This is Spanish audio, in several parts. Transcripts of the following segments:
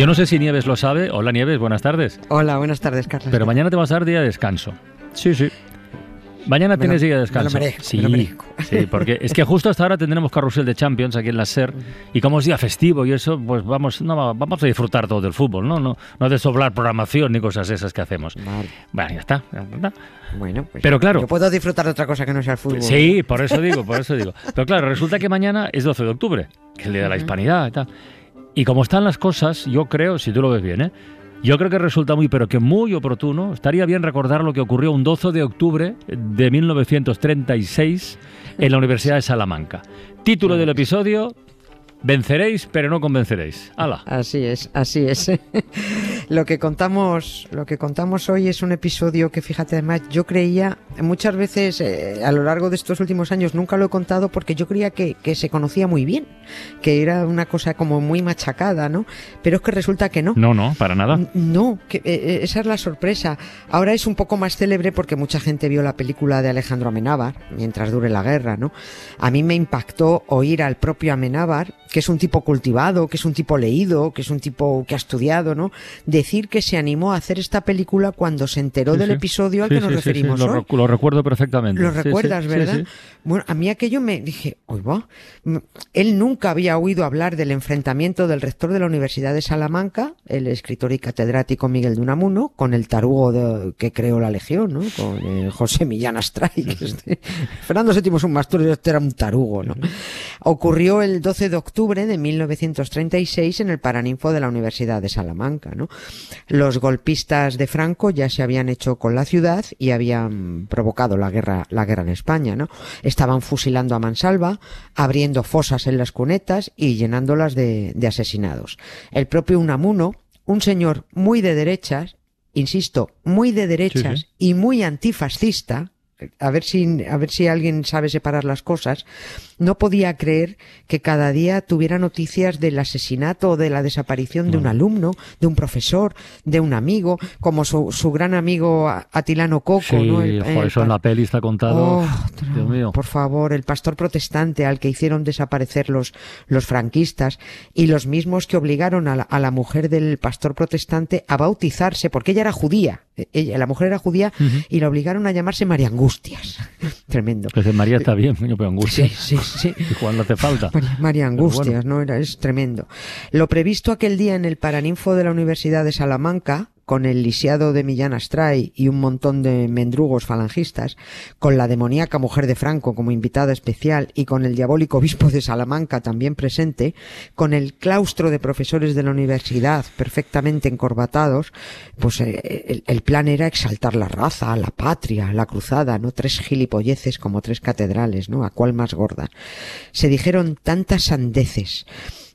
Yo no sé si Nieves lo sabe. Hola Nieves, buenas tardes. Hola, buenas tardes, Carlos. Pero mañana te vas a dar día de descanso. Sí, sí. Mañana Me tienes lo- día de me lo descanso. merezco, sí, me lo merezco. sí, porque es que justo hasta ahora tendremos carrusel de Champions aquí en la SER y como es día festivo y eso, pues vamos, no, va- vamos a disfrutar todo del fútbol, ¿no? No, no de sobrar programación ni cosas esas que hacemos. Vale. Bueno, ya está. ya está. Bueno, pues Pero claro. Yo puedo disfrutar de otra cosa que no sea el fútbol. Sí, por eso digo, por eso digo. Pero claro, resulta que mañana es 12 de octubre, que es el día de la hispanidad y tal. Y como están las cosas, yo creo, si tú lo ves bien, ¿eh? Yo creo que resulta muy, pero que muy oportuno, estaría bien recordar lo que ocurrió un 12 de octubre de 1936 en la Universidad de Salamanca. Título del episodio, Venceréis, pero no convenceréis. ¡Hala! Así es, así es. lo que contamos, lo que contamos hoy es un episodio que, fíjate, además, yo creía muchas veces eh, a lo largo de estos últimos años nunca lo he contado porque yo creía que, que se conocía muy bien, que era una cosa como muy machacada, ¿no? Pero es que resulta que no. No, no, para nada. No, que, eh, eh, esa es la sorpresa. Ahora es un poco más célebre porque mucha gente vio la película de Alejandro Amenábar, mientras dure la guerra, ¿no? A mí me impactó oír al propio Amenábar, que es un tipo cultivado, que es un tipo leído, que es un tipo que ha estudiado, ¿no? Decir que se animó a hacer esta película cuando se enteró Sí, del sí. episodio al Sí, que nos sí, sí, sí, referimos lo, hoy. recu- lo recuerdo perfectamente. Lo recuerdas, ¿verdad? Bueno, a mí aquello me dije, oye, va, él nunca había oído hablar del enfrentamiento del rector de la Universidad de Salamanca, el escritor y catedrático Miguel de Unamuno, con el tarugo de- que creó la Legión, ¿no? Con eh, José Millán Astray. este- Fernando VII es un mastur, este era un tarugo, ¿no? Ocurrió el 12 de octubre de 1936 en el Paraninfo de la Universidad de Salamanca, ¿no? Los golpistas de Franco ya se habían hecho con la ciudad y habían provocado la guerra, la guerra en España, ¿no? Estaban fusilando a mansalva, abriendo fosas en las cunetas y llenándolas de, de asesinados. El propio Unamuno, un señor muy de derechas, insisto, muy de derechas Sí, sí. y muy antifascista, a ver si a ver si alguien sabe separar las cosas, no podía creer que cada día tuviera noticias del asesinato o de la desaparición de un alumno, de un profesor, de un amigo, como su, su gran amigo Atilano Coco, Sí, ¿no? El- joder, el eso en la peli está contado. Oh, Dios mío. Por favor, el pastor protestante al que hicieron desaparecer los, los franquistas y los mismos que obligaron a la, a la mujer del pastor protestante a bautizarse porque ella era judía. Eh, Ella, la mujer era judía y la obligaron a llamarse María Angustias. Tremendo. María está bien, pero angustia. Sí, sí, sí. Y Juan no hace falta. María, María Angustias, ¿no? Era, es tremendo. Lo previsto aquel día en el Paraninfo de la Universidad de Salamanca, con el lisiado de Millán Astray y un montón de mendrugos falangistas, con la demoníaca mujer de Franco como invitada especial y con el diabólico obispo de Salamanca también presente, con el claustro de profesores de la universidad perfectamente encorbatados, pues eh, el, el plan era exaltar la raza, la patria, la cruzada, ¿no? Tres gilipolleces como tres catedrales, ¿no? A cuál más gorda. Se dijeron tantas sandeces,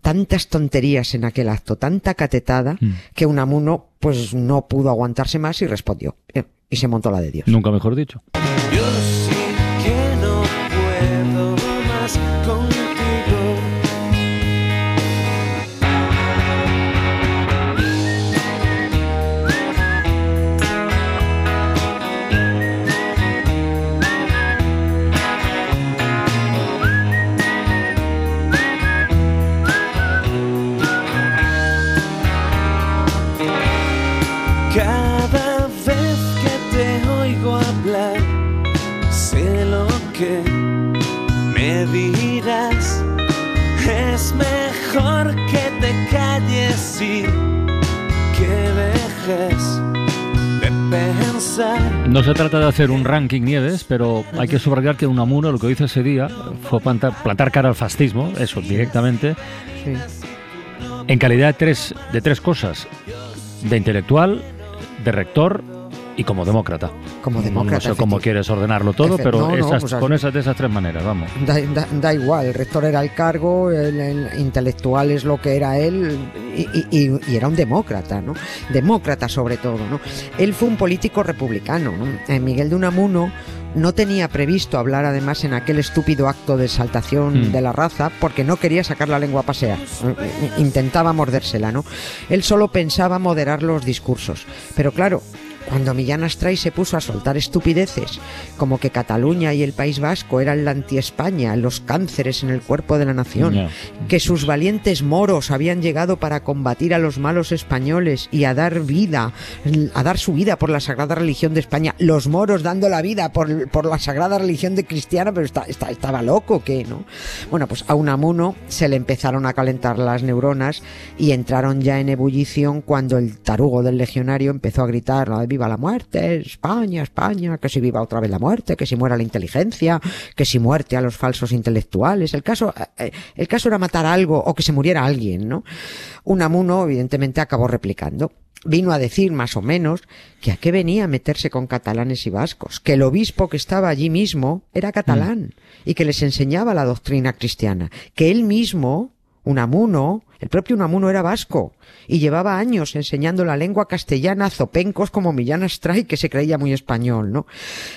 tantas tonterías en aquel acto, tanta catetada, Mm. que Unamuno pues no pudo aguantarse más y respondió. Eh, Y se montó la de Dios. Nunca mejor dicho. Yo No se trata de hacer un ranking Nieves, pero hay que subrayar que Unamuno lo que hizo ese día fue plantar, plantar cara al fascismo, eso directamente, Sí. en calidad de tres, de tres cosas: de intelectual, de rector y como demócrata. Como demócrata. No sé cómo quieres ordenarlo todo, Efe- pero no, no, esas- pues con esas de esas tres maneras, vamos. Da, da- da igual, el rector era el cargo, el, el intelectual es lo que era él y, y- y- y era un demócrata, ¿no? Demócrata sobre todo, ¿no? Él fue un político republicano, ¿no? Eh, Miguel de Unamuno no tenía previsto hablar además en aquel estúpido acto de exaltación Mm. de la raza porque no quería sacar la lengua a pasear. Intentaba mordérsela, ¿no? Él solo pensaba moderar los discursos. Pero claro, cuando Millán Astray se puso a soltar estupideces, como que Cataluña y el País Vasco eran la anti-España, los cánceres en el cuerpo de la nación, que sus valientes moros habían llegado para combatir a los malos españoles y a dar vida, a dar su vida por la sagrada religión de España, los moros dando la vida por, por la sagrada religión de cristiana, pero está, está- estaba loco, ¿qué, no? Bueno, pues a Unamuno se le empezaron a calentar las neuronas y entraron ya en ebullición cuando el tarugo del legionario empezó a gritar, "Ay, viva la muerte, España, España, que si viva otra vez la muerte, que si muera la inteligencia, que si muerte a los falsos intelectuales. El caso, eh, el caso era matar algo o que se muriera alguien, ¿no? Unamuno, evidentemente, acabó replicando. Vino a decir, más o menos, que a qué venía a meterse con catalanes y vascos, que el obispo que estaba allí mismo era catalán y que les enseñaba la doctrina cristiana, que él mismo, Unamuno, el propio Unamuno era vasco y llevaba años enseñando la lengua castellana a zopencos como Millán Astray, que se creía muy español, ¿no?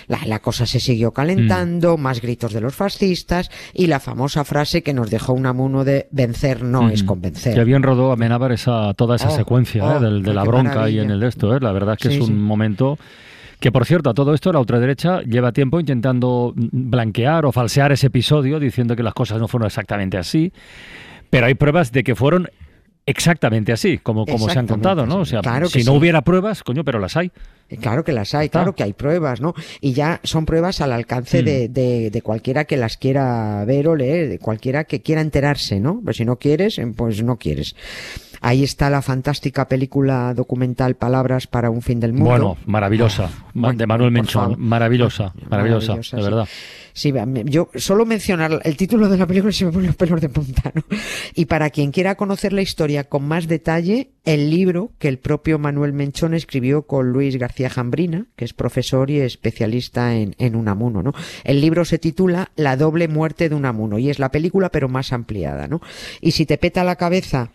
La, la cosa se siguió calentando, más gritos de los fascistas y la famosa frase que nos dejó Unamuno de vencer no es Mm. convencer. Que bien rodó Amenábar esa, toda esa Oh, secuencia oh, ¿eh? del- de, la bronca y maravilla. en el de esto. ¿eh? La verdad es que Sí, es un sí. momento que, por cierto, a todo esto la ultraderecha lleva tiempo intentando mm, blanquear o falsear ese episodio diciendo que las cosas no fueron exactamente así. Pero hay pruebas de que fueron exactamente así, como, como se han contado, ¿no? O sea, Claro si no hubiera pruebas, coño, pero las hay. Eh, Claro que las hay, Está. claro que hay pruebas, ¿no? Y ya son pruebas al alcance Mm. de, de- de cualquiera que las quiera ver o leer, de cualquiera que quiera enterarse, ¿no? Pero si no quieres, eh, pues no quieres. Ahí está la fantástica película documental Palabras para un fin del mundo. Bueno, maravillosa. Ma- bueno, de Manuel Menchón. Maravillosa, maravillosa, Maravillosa, de sí. verdad. Sí, yo solo mencionar el título de la película y se me ponen los pelos de punta, ¿no? Y para quien quiera conocer la historia con más detalle, el libro que el propio Manuel Menchón escribió con Luis García Jambrina, que es profesor y especialista en, en Unamuno, ¿no? El libro se titula La doble muerte de Unamuno y es la película pero más ampliada, ¿no? Y si te peta la cabeza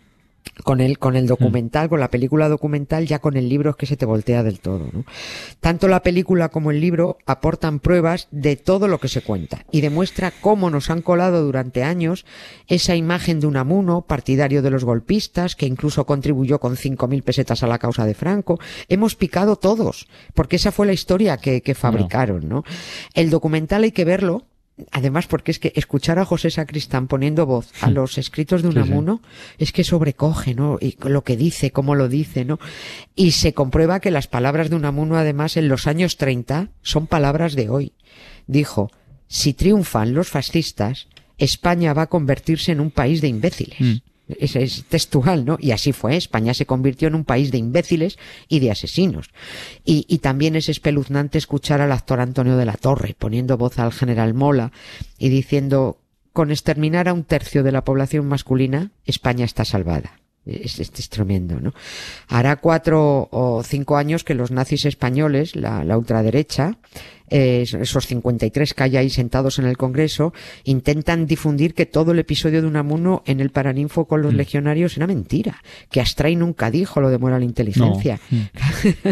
con el, con el documental, con la película documental, ya con el libro es que se te voltea del todo, ¿no? Tanto la película como el libro aportan pruebas de todo lo que se cuenta y demuestra cómo nos han colado durante años esa imagen de Unamuno, partidario de los golpistas, que incluso contribuyó con 5.000 pesetas a la causa de Franco. Hemos picado todos, porque esa fue la historia que, que fabricaron, ¿no? El documental hay que verlo, Además, porque es que escuchar a José Sacristán poniendo voz a los escritos de Sí, sí. Unamuno es que sobrecoge, ¿no? Y lo que dice, cómo lo dice, ¿no? Y se comprueba que las palabras de Unamuno, además, en los años 30, son palabras de hoy. Dijo, si triunfan los fascistas, España va a convertirse en un país de imbéciles. Mm. Es, textual, ¿no? Y así fue. España se convirtió en un país de imbéciles y de asesinos. Y, y también es espeluznante escuchar al actor Antonio de la Torre poniendo voz al general Mola y diciendo, con exterminar a un tercio de la población masculina, España está salvada. Es, es- es tremendo, ¿no? Hará cuatro o cinco años que los nazis españoles, la, la ultraderecha, eh, esos 53 que hay ahí sentados en el Congreso, intentan difundir que todo el episodio de Unamuno en el Paraninfo con los legionarios era mentira, que Astray nunca dijo lo de moral inteligencia. No. Mm.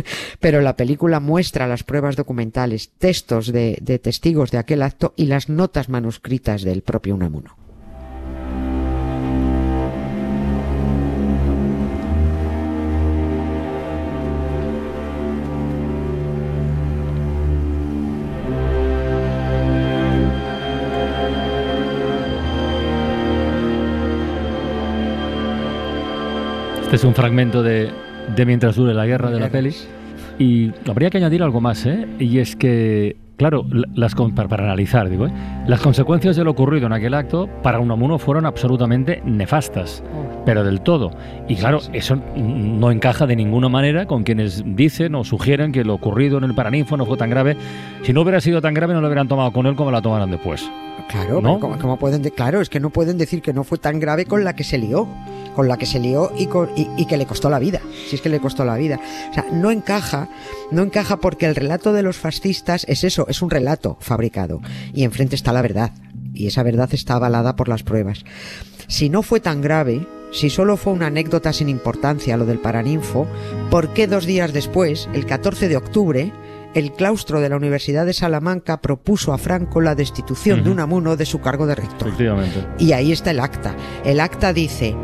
Pero la película muestra las pruebas documentales, textos de, de testigos de aquel acto y las notas manuscritas del propio Unamuno. Este es un fragmento de, de Mientras dure la guerra de la peli. Y habría que añadir algo más, ¿eh? Y es que, claro, la- las, para, analizar, digo, ¿eh? las consecuencias de lo ocurrido en aquel acto para Unamuno fueron absolutamente nefastas, pero del todo. Y claro, eso no encaja de ninguna manera con quienes dicen o sugieren que lo ocurrido en el Paraninfo no fue tan grave. Si no hubiera sido tan grave, no lo hubieran tomado con él como la tomaron después. Claro, ¿No? pero ¿cómo, cómo pueden de- claro, es que no pueden decir que no fue tan grave con la que se lió, con la que se lió y, con- y- y que le costó la vida, si es que le costó la vida. O sea, no encaja, no encaja porque el relato de los fascistas es eso, es un relato fabricado y enfrente está la verdad y esa verdad está avalada por las pruebas. Si no fue tan grave, si solo fue una anécdota sin importancia lo del Paraninfo, ¿por qué dos días después, el 14 de octubre, el claustro de la Universidad de Salamanca propuso a Franco la destitución de Ujú. Unamuno de su cargo de rector? Efectivamente. Y ahí está el acta. El acta dice,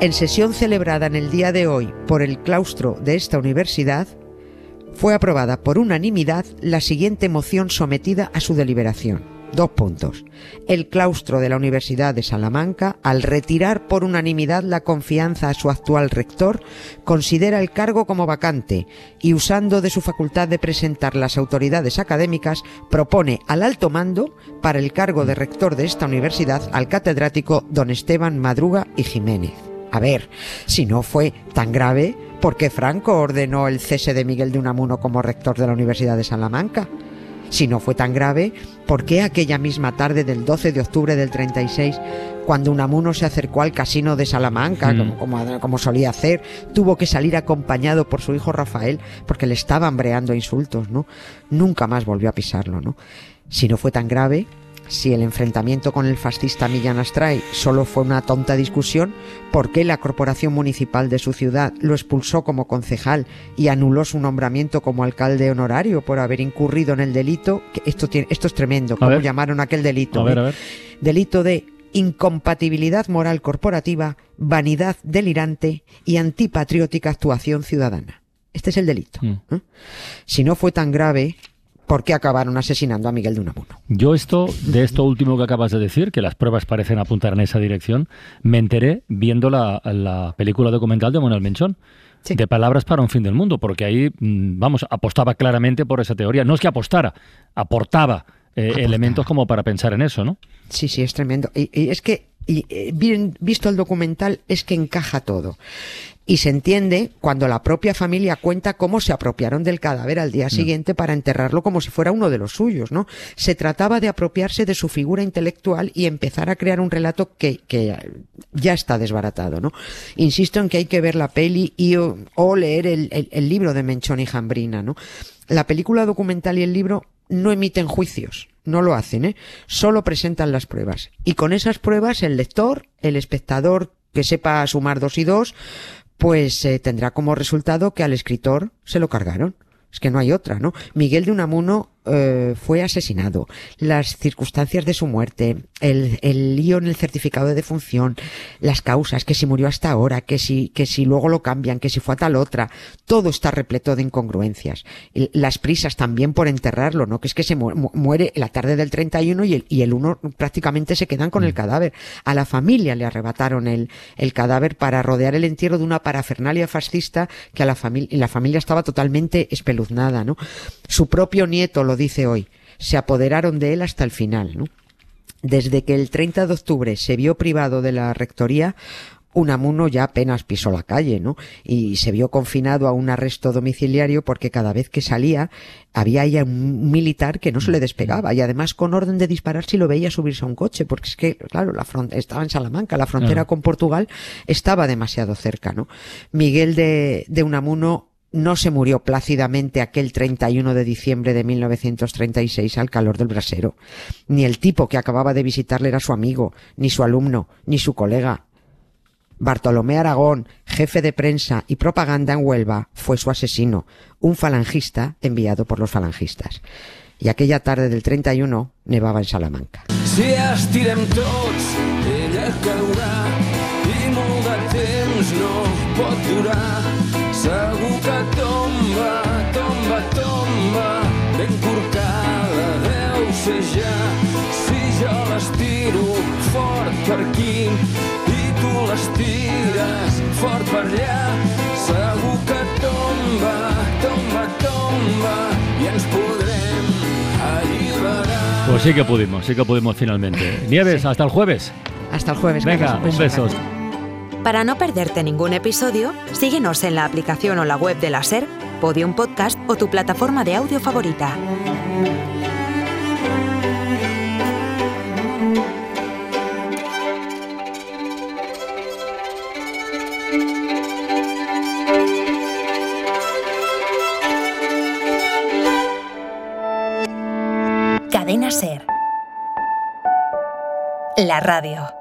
en sesión celebrada en el día de hoy por el claustro de esta universidad, fue aprobada por unanimidad la siguiente moción sometida a su deliberación. Dos puntos. El claustro de la Universidad de Salamanca, al retirar por unanimidad la confianza a su actual rector, considera el cargo como vacante y, usando de su facultad de presentar las autoridades académicas, propone al alto mando para el cargo de rector de esta universidad al catedrático don Esteban Madruga y Jiménez. A ver, si no fue tan grave, ¿por qué Franco ordenó el cese de Miguel de Unamuno como rector de la Universidad de Salamanca? Si no fue tan grave, ¿por qué aquella misma tarde del 12 de octubre del 36, cuando Unamuno se acercó al casino de Salamanca, Mm. como, como- como solía hacer, tuvo que salir acompañado por su hijo Rafael porque le estaban breando insultos, ¿no? Nunca más volvió a pisarlo, ¿no? Si no fue tan grave, si el enfrentamiento con el fascista Millán Astray solo fue una tonta discusión, ¿por qué la corporación municipal de su ciudad lo expulsó como concejal y anuló su nombramiento como alcalde honorario por haber incurrido en el delito? Esto, tiene, esto es tremendo, ¿cómo ver. llamaron aquel delito? A ver, a ver. delito de incompatibilidad moral corporativa, vanidad delirante y antipatriótica actuación ciudadana. Este es el delito. Mm. ¿eh? Si no fue tan grave, ¿por qué acabaron asesinando a Miguel de Unamuno? Yo esto, de esto último que acabas de decir, que las pruebas parecen apuntar en esa dirección, me enteré viendo la, la película documental de Manuel Menchón. Sí. De palabras para un fin del mundo, porque ahí, mm, vamos, apostaba claramente por esa teoría. No es que apostara, aportaba, eh, Aportaba. elementos como para pensar en eso, ¿no? Sí, sí, es tremendo. Y, y es que, y, eh, bien visto el documental, es que encaja todo. Y se entiende cuando la propia familia cuenta cómo se apropiaron del cadáver al día siguiente para enterrarlo como si fuera uno de los suyos, ¿no? Se trataba de apropiarse de su figura intelectual y empezar a crear un relato que, que ya está desbaratado, ¿no? Insisto en que hay que ver la peli y o, o leer el, el- el libro de Menchón y Jambrina, ¿no? La película documental y el libro no emiten juicios, no lo hacen, ¿eh? Solo presentan las pruebas. Y con esas pruebas el lector, el espectador que sepa sumar dos y dos, pues eh, tendrá como resultado que al escritor se lo cargaron. Es que no hay otra, ¿no? Miguel de Unamuno eh, fue asesinado. Las circunstancias de su muerte, el, el lío en el certificado de defunción, las causas, que si murió hasta ahora, que si, que si luego lo cambian, que si fue a tal otra, todo está repleto de incongruencias. Las prisas también por enterrarlo, ¿no? Que es que se mu- mu- muere la tarde del 31 y el, y el 1 prácticamente se quedan con el cadáver. A la familia le arrebataron el, el cadáver para rodear el entierro de una parafernalia fascista que a la familia, la familia estaba totalmente espeluznada, ¿no? Su propio nieto lo dice hoy. Se apoderaron de él hasta el final, ¿no? Desde que el 30 de octubre se vio privado de la rectoría, Unamuno ya apenas pisó la calle, ¿no? Y se vio confinado a un arresto domiciliario porque cada vez que salía había ya un militar que no se le despegaba y además con orden de disparar si lo veía subirse a un coche, porque es que, claro, la estaba en Salamanca, la frontera con Portugal estaba demasiado cerca, ¿no? Miguel de, de Unamuno no se murió plácidamente aquel 31 de diciembre de 1936 al calor del brasero. Ni el tipo que acababa de visitarle era su amigo, ni su alumno, ni su colega. Bartolomé Aragón, jefe de prensa y propaganda en Huelva, fue su asesino, un falangista enviado por los falangistas. Y aquella tarde del 31 nevaba en Salamanca. Estirem aquí i tu l'estires fort per allà, segur que tomba, tomba, tomba i ens podrem alliberar. Pues sí que pudimos, sí que pudimos finalmente. Nieves, hasta el jueves. Hasta el jueves. Venga, un beso. grande. Para no perderte ningún episodio, síguenos en la aplicación o la web de la SER, Podium Podcast o tu plataforma de audio favorita. La radio.